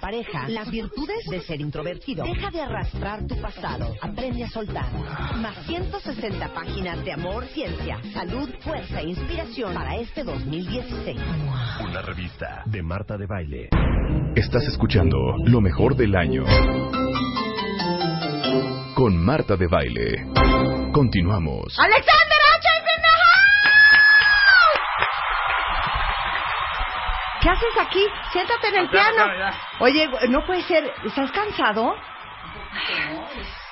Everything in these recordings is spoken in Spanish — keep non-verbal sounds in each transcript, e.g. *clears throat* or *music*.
pareja. Las virtudes de ser introvertido. Deja de arrastrar tu pasado. Aprende a soltar. Más 160 páginas de amor, ciencia, salud, fuerza e inspiración para este 2016. Una revista de Marta de Baile. Estás escuchando lo mejor del año. Con Marta de Baile. Continuamos. ¡Alexander ¿Qué haces aquí? Siéntate en el piano. Oye, no puede ser. ¿Estás cansado?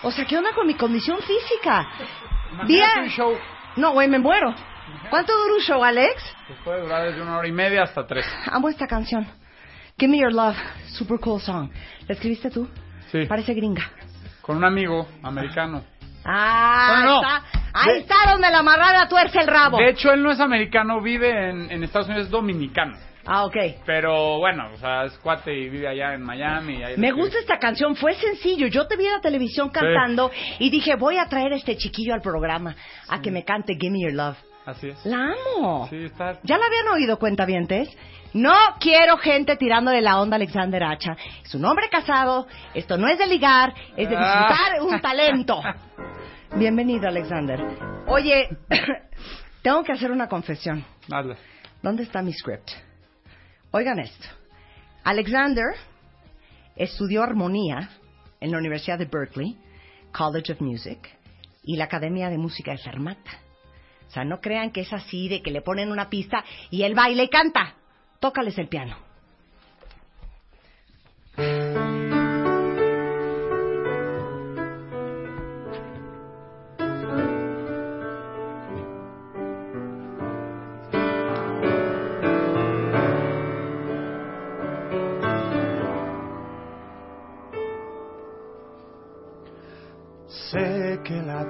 O sea, ¿qué onda con mi condición física? Imagínate un show. No, güey, me muero. ¿Cuánto dura un show, Alex? Pues puede durar desde una hora y media hasta tres. Amo esta canción. Give Me Your Love, super cool song. ¿La escribiste tú? Sí. Parece gringa. Con un amigo americano. Ah, Bueno, no. está, ahí De- está donde la amarrada tuerce el rabo. De hecho, él no es americano, vive en, en Estados Unidos, es dominicano. Ah, ok. Pero bueno, o sea, es cuate y vive allá en Miami. ahí Me gusta esta canción, fue sencillo. Yo te vi en la televisión cantando y dije, voy a traer a este chiquillo al programa a que me cante Give Me Your Love. Así es. La amo. Sí, está. ¿Ya la habían oído, cuentavientes? No quiero gente tirándole la onda a Alexander Hacha. Es un hombre casado, esto no es de ligar, es de disfrutar Ah. un talento. *laughs* Bienvenido, Alexander. Oye, *laughs* *coughs* tengo que hacer una confesión. Hazle. ¿Dónde está mi script? Oigan esto. Alexander estudió armonía en la Universidad de Berkeley, College of Music, y la Academia de Música de Fermata. O sea, no crean que es así de que le ponen una pista y él baila y canta. Tócales el piano.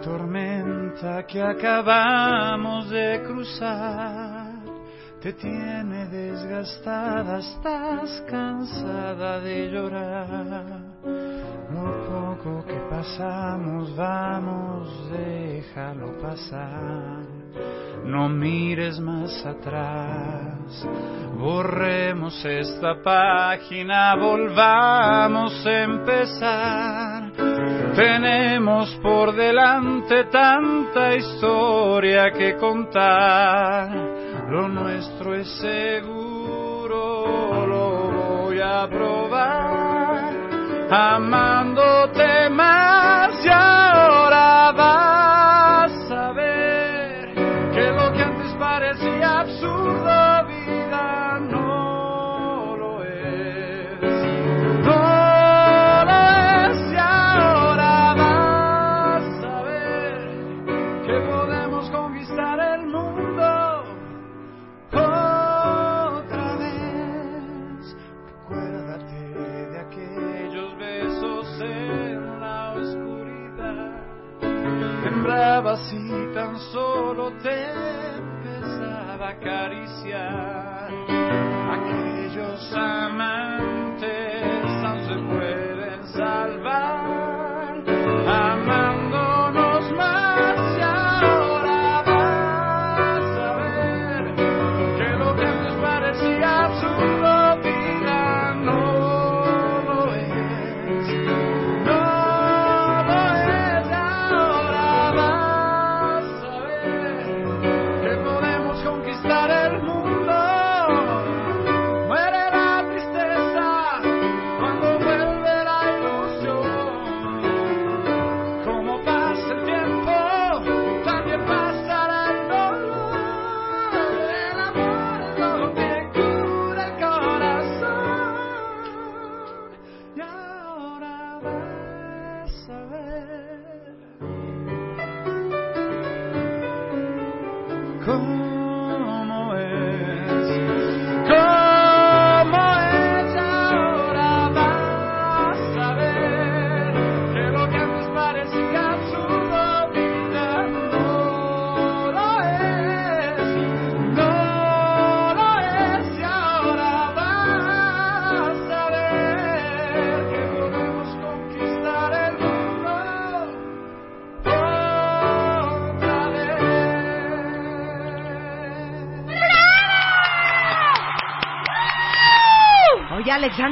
Tormenta que acabamos de cruzar te tiene desgastada, estás cansada de llorar. Lo poco que pasamos, vamos, déjalo pasar. No mires más atrás, borremos esta página, volvamos a empezar. Tenemos por delante tanta historia que contar. Lo nuestro es seguro, lo voy a probar. Amándote más y ahora Y tan solo te empezaba a acariciar. Aquellos amantes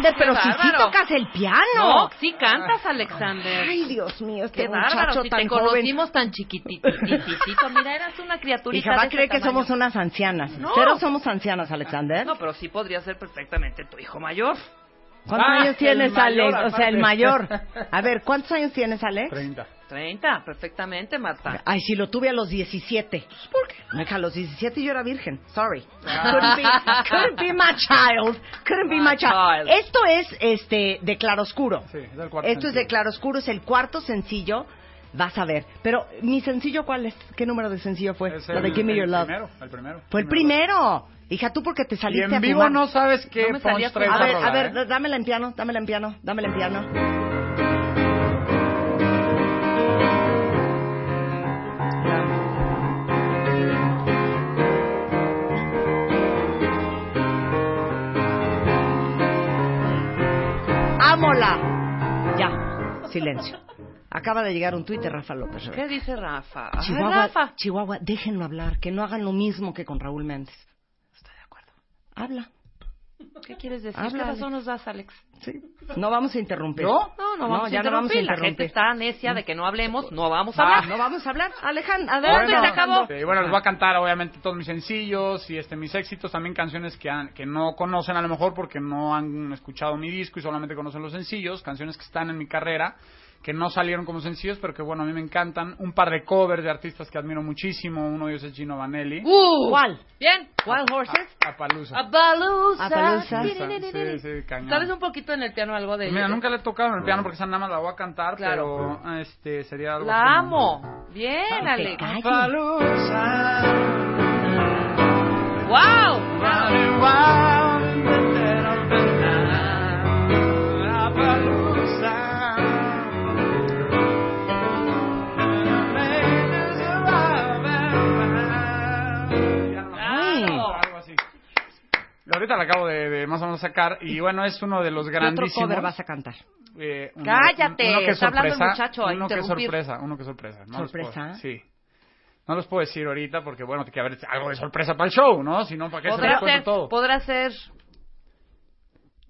Alexander, pero si sí tocas el piano. No, sí cantas, Alexander. Ay, Dios mío, este Qué muchacho bárbaro, si tan te joven. conocimos tan chiquititito. Mira, eras una criaturita Hija, va a creer que tamaño. somos unas ancianas. No. Cero somos ancianas, Alexander. No, pero sí podría ser perfectamente tu hijo mayor. ¿Cuántos Ah, años tienes, mayor, Alex? O sea, el mayor. *laughs* A ver, ¿cuántos años tienes, Alex? 30. 30, perfectamente, Marta. Ay, si lo tuve a los 17. ¿Por qué? Hija, a los 17 yo era virgen. Sorry. Ah. Couldn't be, couldn't be my child. Couldn't be my My child. child. Esto es este de claroscuro. Sí, es el cuarto Esto es de sencillo. claroscuro, es el cuarto sencillo. Vas a ver. Pero, ¿mi sencillo cuál es? ¿Qué número de sencillo fue? Es La de el- Give Me el Your Love. Primero, el primero. Fue el primero. Hija, tú porque te Y saliste en a vivo fumar. no sabes qué No a A ver, a ver, ¿eh? dámela en piano, dámela en piano, dámela en piano. ¡Ámola! Ya, silencio. Acaba de llegar un tuit de Rafa López. ¿Qué dice Rafa? Ay, Chihuahua, Rafa. Chihuahua, déjenlo hablar, que no hagan lo mismo que con Raúl Méndez. Estoy de acuerdo. Habla. ¿Qué quieres decir? Habla, ¿Qué razón nos das, Alex? Sí. No vamos a interrumpir. ¿No? No, no vamos ya a no vamos a interrumpir. La gente está necia de que no hablemos, no vamos a Ah, hablar. No vamos a hablar. Alejandro, adelante. y se acabó. Bueno, les voy a cantar obviamente todos mis sencillos y este mis éxitos, también canciones que, han- que no conocen a lo mejor porque no han escuchado mi disco y solamente conocen los sencillos, canciones que están en mi carrera, que no salieron como sencillos, pero que bueno, a mí me encantan. Un par de covers de artistas que admiro muchísimo, uno de ellos es Gino Vanelli. Uh, ¿Cuál? Bien. Wild Horses. A Palusa. Apalusa. Apalusa. Sí, sí, cañón. ¿Sabes un poquito en el piano algo de Mira, ella? nunca le he tocado en el piano porque esa nada más la voy a cantar, Claro. pero este sería algo La como- amo. Bien, Alex. calles. Palusa. ¡Wow! Ahorita la acabo de, de más o menos sacar y bueno, es uno de los ¿Qué otro grandísimos. cover vas a cantar? Eh, uno- Cállate, uno que es está hablando el sorpresa, muchacho a Uno que sorpresa, uno que es sorpresa. No los ¿Sorpresa? puedo- sí. No los puedo decir ahorita porque, bueno, tiene que haber algo de sorpresa para el show, ¿no? Si no, ¿para qué se cuento todo? podrá ser...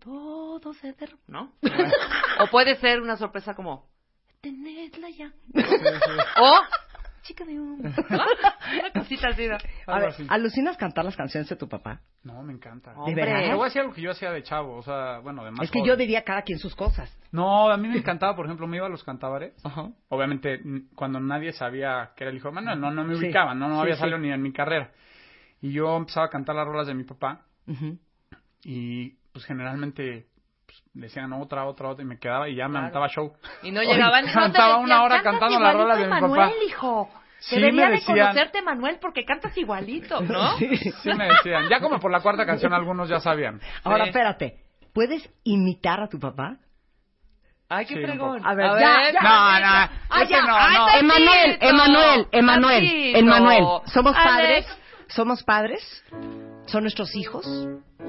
Todo se derrumba, ¿no? *laughs* o puede ser una sorpresa como... Tenedla ya. o... Chica de humo. *laughs* ¿no? Una cosita así. ¿no? A ver, así. ¿alucinas cantar las canciones de tu papá? No, me encanta. ¿De Hombre. veras? Te voy a decir algo que yo hacía de chavo, o sea, bueno, de más Es que joven. yo diría cada quien sus cosas. No, a mí me encantaba, por ejemplo, me iba a los cantabares. Ajá. Obviamente, cuando nadie sabía que era el hijo de Manuel, no, no me Sí. ubicaban, no, no Sí, había sí. salido ni en mi carrera. Y yo empezaba a cantar las rolas de mi papá y pues generalmente pues, decían otra, otra, otra y me quedaba y ya me Claro. aventaba show. Y no llegaban... *laughs* cantaba no te una hora "Cantas cantando las igualito rolas de mi Manuel, papá". hijo. Sí, Debería me de decían. conocerte, Manuel, porque cantas igualito, ¿no? *laughs* Sí. Sí me decían, ya como por la cuarta canción algunos ya sabían. Ahora, Sí. espérate. ¿Puedes imitar a tu papá? Ay, qué Sí, un fregón. poco. A ver, ya, ya. No, no, Ah, ese ya. no, Ay, no. Emanuel, Emanuel, Emanuel, tantito. Emanuel. Somos Alex. padres, somos padres, son nuestros hijos.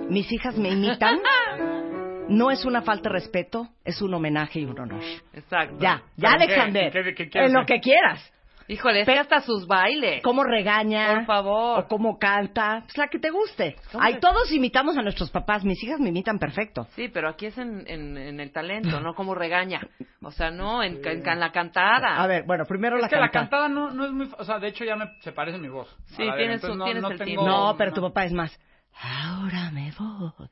Mis hijas me imitan. *laughs* No es una falta de respeto, es un homenaje y un honor. Exacto. Ya, ya. Alexander. ¿En qué- qué quieres en lo que quieras. Híjole, es que hasta sus bailes. Cómo regaña. Por favor. O cómo canta. Pues la que te guste. ¿Cómo Ay, que- todos imitamos a nuestros papás. Mis hijas me imitan perfecto. Sí, pero aquí es en, en, en el talento, *laughs* no como regaña. O sea, no, en, en, en la cantada. A ver, bueno, primero Es la que la canta. cantada no, no es muy... O sea, de hecho ya me, se parece mi voz. Sí, tienes entonces un- no- tienes no el tengo-. No, pero tu papá es más. Ahora me voy.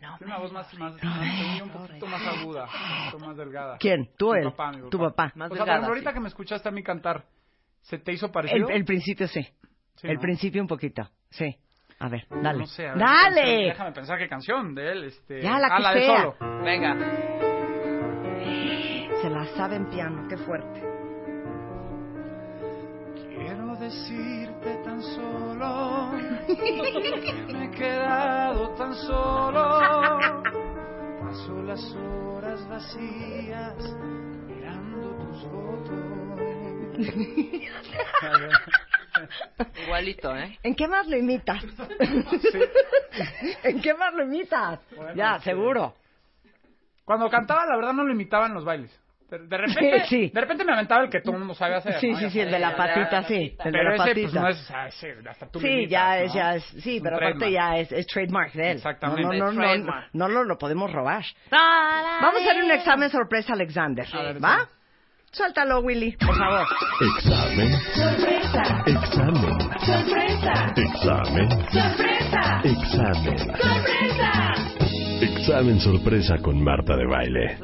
Tiene una voz más, más, más tenía un poquito más aguda, un poquito más delgada. ¿Quién? ¿Tú o Mi él? papá, mi Tu papá. Más o sea, por delgada, ahorita sí. que me escuchaste a mí cantar, ¿se te hizo El, parecido? el principio sí. Sí, el ¿no? principio un poquito. Sí. A ver, dale. No sé, a ver, ¡Dale! canción, déjame pensar qué canción de él. Este... Ya, la ah, que la de solo. Venga. Se la sabe en piano, qué fuerte. Decirte tan solo que *laughs* me he quedado tan solo. Paso las horas vacías mirando tus fotos. *laughs* Igualito, ¿eh? ¿En qué más lo imitas? ¿En qué más lo imitas? Bueno, ya, este- seguro. Cuando cantaba, la verdad no lo imitaba en los bailes. De, de *laughs* repente, Sí, sí. de repente me aventaba el que todo el mundo sabe hacer. Sí, ¿no? sí, Ya sí, el de la patita, sí. El de Pero la ese, pues, patita. no es, ah, ese, hasta tú Sí, limitas, ya ¿no? es, ya es, sí, Es pero aparte ya es, es trademark de él. Exactamente. No, no, no, no, no, lo, lo podemos robar. Vamos Vamos a hacer un examen sorpresa, Alexander. A ver, ¿Va? sí. Suéltalo, Willy, por favor. Examen. Sorpresa. Examen. Sorpresa. Examen. Sorpresa. Examen. Sorpresa. Examen sorpresa con Marta de baile.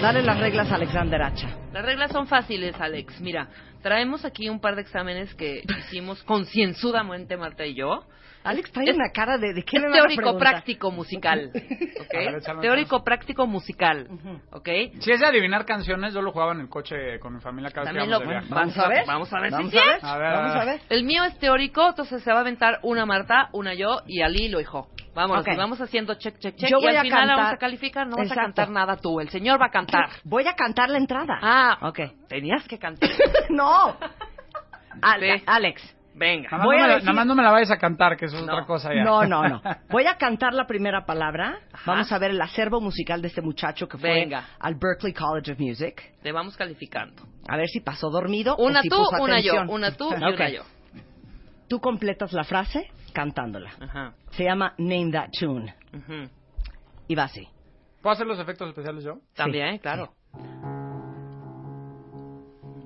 Dale las reglas a Alexander Hacha. Las reglas son fáciles, Alex. Mira, traemos aquí un par de exámenes que hicimos concienzudamente Marta y yo. Alex trae Es- una cara de, ¿de qué Es me van a teórico práctico musical, *laughs* teórico práctico musical, ¿ok? Si es de adivinar canciones, yo lo jugaba en el coche con mi familia cada vez que También lo de viaje. Vamos a ver. Vamos a ver Vamos si a ver. A ver, Vamos a a ver. ver. El mío es teórico, entonces se va a aventar una Marta, una yo y Ali lo hijo. Vamos, vamos haciendo check, check, check. Yo y voy al a final cantar- vamos a calificar, no vas a Exacto. cantar nada tú, el señor va a cantar. Voy a cantar la entrada. Ah, Ok. Tenías que cantar. *laughs* no. Al- Sí. Alex. Venga. Nada más, Voy no a me la, decir- nada más no me la vayas a cantar, que eso es No. otra cosa ya. No, no, no. *laughs* Voy a cantar la primera palabra. Ajá. Vamos a ver el acervo musical de este muchacho que fue Venga. al Berklee College of Music. Te vamos calificando. A ver si pasó dormido Una o si tú, puso una yo, una tú y Ok. una yo. Tú completas la frase cantándola. Ajá. Se llama Name That Tune. Y va así. ¿Puedo hacer los efectos especiales yo? También, claro.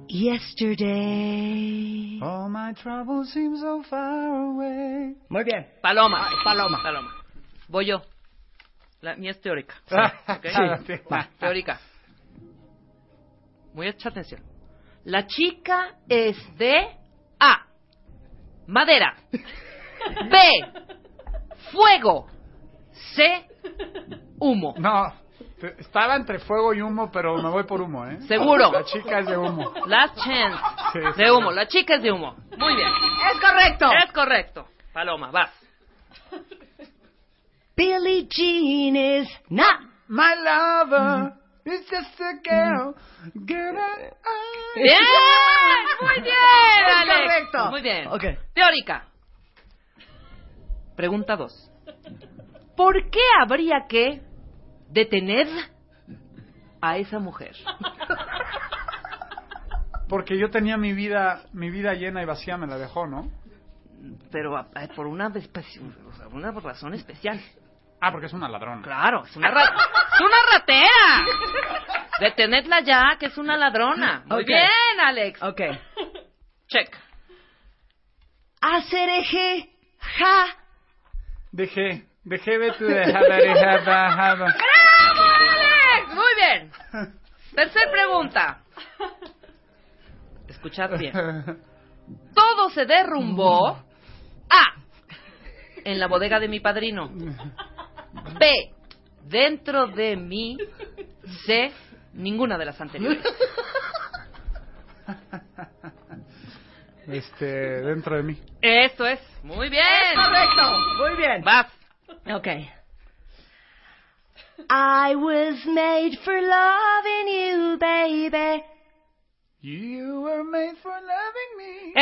Yesterday. All my troubles seem so far away. Muy bien. Paloma. Paloma. Paloma. Voy yo. La mía es teórica. *laughs* ¿ok? Sí. Va, teórica. Mucha atención. La chica es de A. Madera. *laughs* B. Fuego. C. Humo. No, estaba entre fuego y humo, pero me voy por humo, ¿eh? Seguro. La chica es de humo. Last chance. Sí, sí. De humo. La chica es de humo. Muy bien. Es correcto. Es correcto. Paloma, vas. Billie Jean is not. My lover is just a girl. girl I- Bien. Muy bien, Es Alex. correcto. Muy bien. Ok. Teórica. Pregunta 2. ¿Por qué habría que detener a esa mujer? Porque yo tenía mi vida, mi vida llena y vacía, me la dejó, ¿no? Pero a- a- por una, espe- o sea, una razón especial. Ah, porque es una ladrona. Claro, es una, ra- es una ratera. Detenedla ya, que es una ladrona. Muy Ok. bien, Alex. Ok. Check. Acereje. Ja. Dejé, dejé de tu dejar, jaba, jaba. Bien. Tercer pregunta. Escuchad bien. Todo se derrumbó. A. En la bodega de mi padrino. B. Dentro de mí. C. Ninguna de las anteriores. Este, dentro de mí. Eso es. Muy bien. Correcto. Muy bien. Vas. Ok. I was made for loving you, baby. You were made for loving me.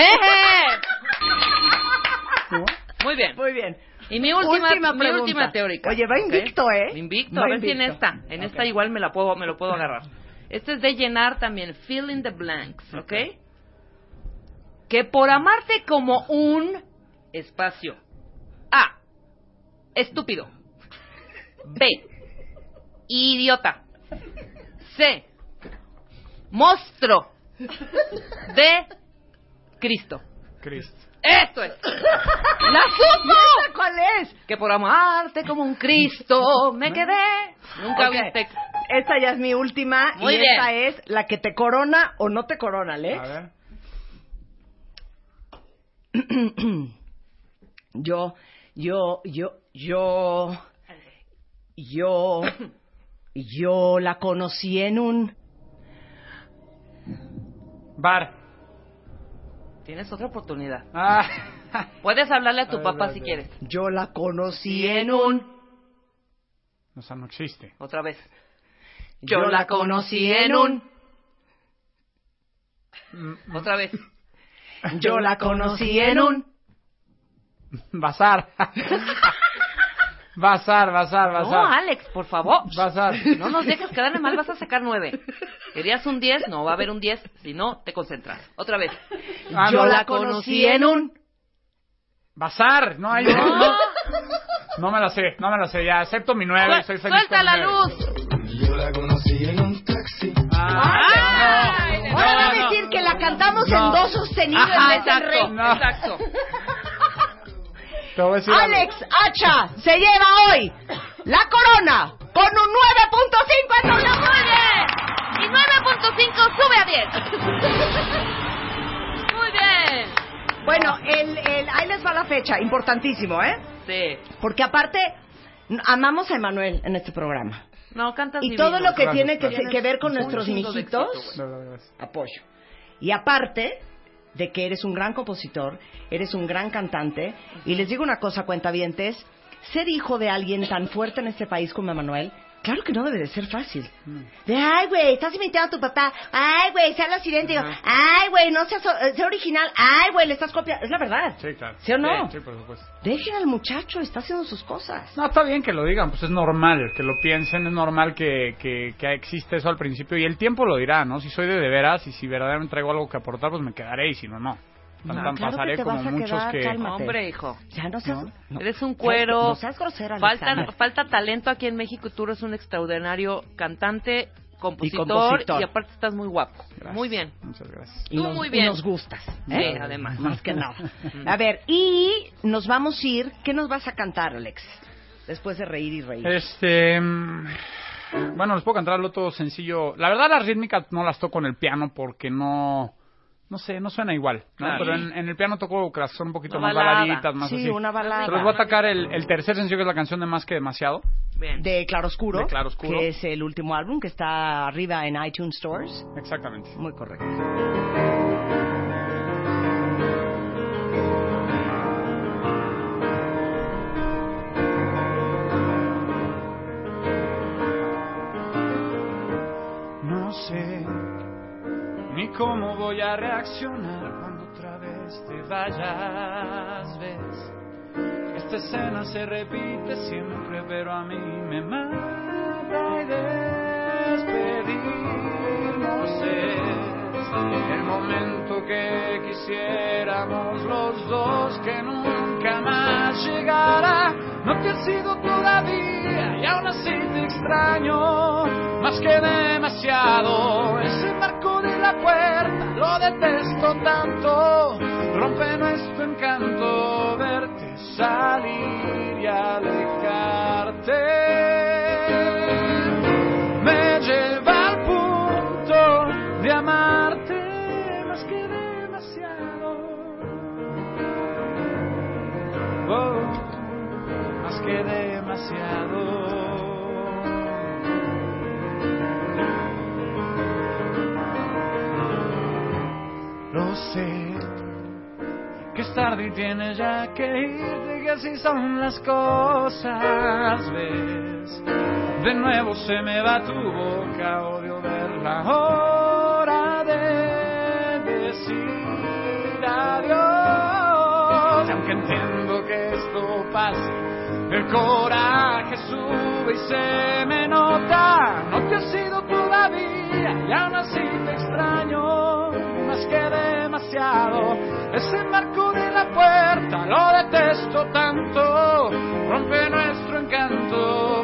¿Cómo? Muy bien. Muy bien. Y mi última, Última mi última teórica. Oye, va invicto, ¿eh? Invicto, Va a ver si en invicto. esta. En esta igual me la puedo, me lo puedo agarrar. Este es de llenar también, fill in the blanks, ¿ok? Que por amarte como un espacio. A. Estúpido. B. Idiota. C. Monstruo. D. Cristo. Cristo. Esto es. ¡La supo! ¿Esa cuál es? Que por amarte como un Cristo me quedé. Nunca Ok. viste. Esta ya es mi última Muy y bien. esta es la que te corona o no te corona, Alex. A ver. *clears throat* yo, yo, yo, yo, yo, yo la conocí en un... Bar. Tienes otra oportunidad. Ah. Puedes hablarle a tu A ver, papá a si quieres. Yo la conocí en un... O sea, no existe. Otra vez. Yo la conocí en un... Otra vez. Yo la conocí en un... Bazar. *laughs* Bazar, bazar, No, bazar. Alex, por favor. Bazar. No nos dejes quedarle mal, vas a sacar nueve. Querías un 10, no va a haber un 10, si no, te concentras. Otra vez. Ah, Yo no. la conocí en un... Bazar, no hay. No. No me la sé, no me la sé. Ya acepto mi nueve. Soy feliz Suelta con la nueve. luz. Yo la conocí en un taxi. Ah, Ay, no, Ahora va a no, no. decir que la cantamos No. en do sostenido Ajá, en vez de exacto, re. No. exacto. Alex Hacha se lleva hoy la corona con un 9.5 en. Muy bien. Y 9.5 sube a 10. *laughs* Muy bien. Bueno, el, el, ahí les va la fecha, importantísimo, ¿eh? Sí. Porque aparte, amamos a Emanuel en este programa. No, cantas Y divino. todo lo que Gracias, tiene que, ver con nuestros mijitos, éxito, apoyo. Y aparte de que eres un gran compositor, eres un gran cantante, y les digo una cosa, cuentavientes, ser hijo de alguien tan fuerte en este país como Emanuel, claro que no debe de ser fácil. De, ay, güey, estás imitando a tu papá, ay, güey, se habla idéntico, ay, güey, no seas eh, sé original, ay, güey, le estás copiando, es la verdad. Sí, claro. ¿Sí o no? Sí, por supuesto. Dejen al muchacho, está haciendo sus cosas. No, está bien que lo digan, pues es normal que lo piensen, es normal que, que, que existe eso al principio y el tiempo lo dirá, ¿no? Si soy de de veras y si verdaderamente traigo algo que aportar, pues me quedaré y si no, no. Tan, No, tan claro que pasaré te como vas a muchos quedar, que... calma. Hombre, hijo. Ya no seas... ¿No? no. Eres un cuero. No seas grosera, Falta, falta talento aquí en México y tú eres un extraordinario cantante, compositor y, compositor. aparte estás muy guapo. Gracias. Muy bien. Muchas gracias. Y Tú nos, muy y bien. nos gustas. Sí, ¿eh? además. Más que nada. *laughs* A ver, y nos vamos a ir. ¿Qué nos vas a cantar, Alex? Después de reír y reír. Este... mm, Bueno, les puedo cantar el otro sencillo. La verdad las rítmicas no las toco en el piano porque no... No sé, no suena igual, ¿no? Claro. Pero en, en el piano toco que las son un poquito Una más balada. baladitas, más sí, así. una balada. Pero les voy a atacar el, el tercer sencillo que es la canción de Más que Demasiado. Bien. De Claroscuro. De Claroscuro. Que es el último álbum que está arriba en iTunes Stores. Exactamente. Muy correcto. Cómo voy a reaccionar cuando otra vez te vayas, ves. Esta escena se repite siempre, pero a mí me mata y despedirnos es el momento que quisiéramos los dos que nunca más llegará. No te has ido todavía y aún así te extraño más que demasiado. Detesto tanto. Rompe nuestro encanto verte salir y alejarte. Me lleva al punto de amarte más que demasiado. Oh, más que demasiado. Lo sé, que es tarde y tienes ya que irte, que así son las cosas, ves. De nuevo se me va tu boca, odio ver la hora de decir adiós. Y aunque entiendo que esto pase, el coraje sube y se me nota. No te has ido todavía y aún así te extraño que demasiado. Ese marco de la puerta lo detesto tanto. Rompe nuestro encanto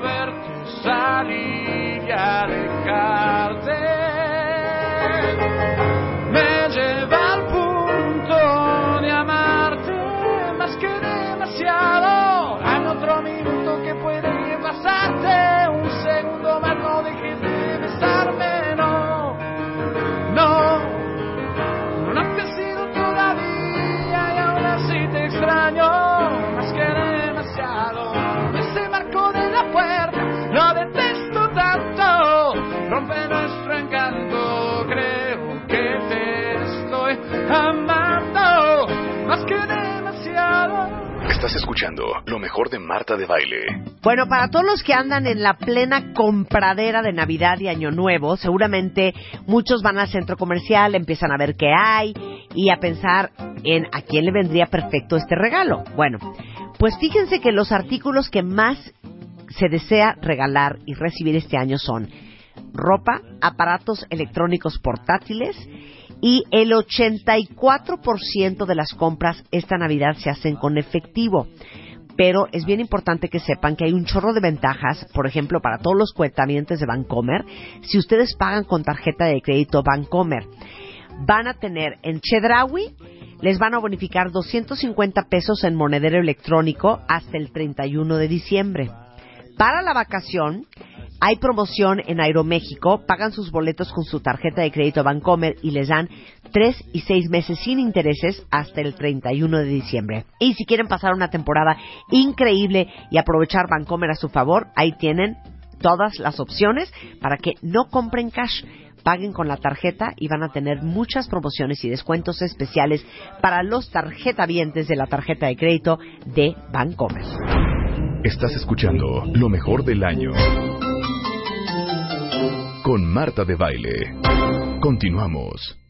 Escuchando lo mejor de Marta de Baile. Bueno, para todos los que andan en la plena compradera de Navidad y Año Nuevo, seguramente muchos van al centro comercial, empiezan a ver qué hay y a pensar en a quién le vendría perfecto este regalo. Bueno, pues fíjense que los artículos que más se desea regalar y recibir este año son ropa, aparatos electrónicos portátiles y el 84% de las compras esta Navidad se hacen con efectivo. Pero es bien importante que sepan que hay un chorro de ventajas, por ejemplo, para todos los cuentamientos de Bancomer, si ustedes pagan con tarjeta de crédito Bancomer. Van a tener en Chedraui, les van a bonificar 250 pesos en monedero electrónico hasta el 31 de diciembre. Para la vacación, hay promoción en Aeroméxico, pagan sus boletos con su tarjeta de crédito Bancomer y les dan tres y seis meses sin intereses hasta el 31 de diciembre. Y si quieren pasar una temporada increíble y aprovechar Bancomer a su favor, ahí tienen todas las opciones para que no compren cash. Paguen con la tarjeta y van a tener muchas promociones y descuentos especiales para los tarjetavientes de la tarjeta de crédito de Bancomer. Estás escuchando lo mejor del año con Marta de Baile. Continuamos.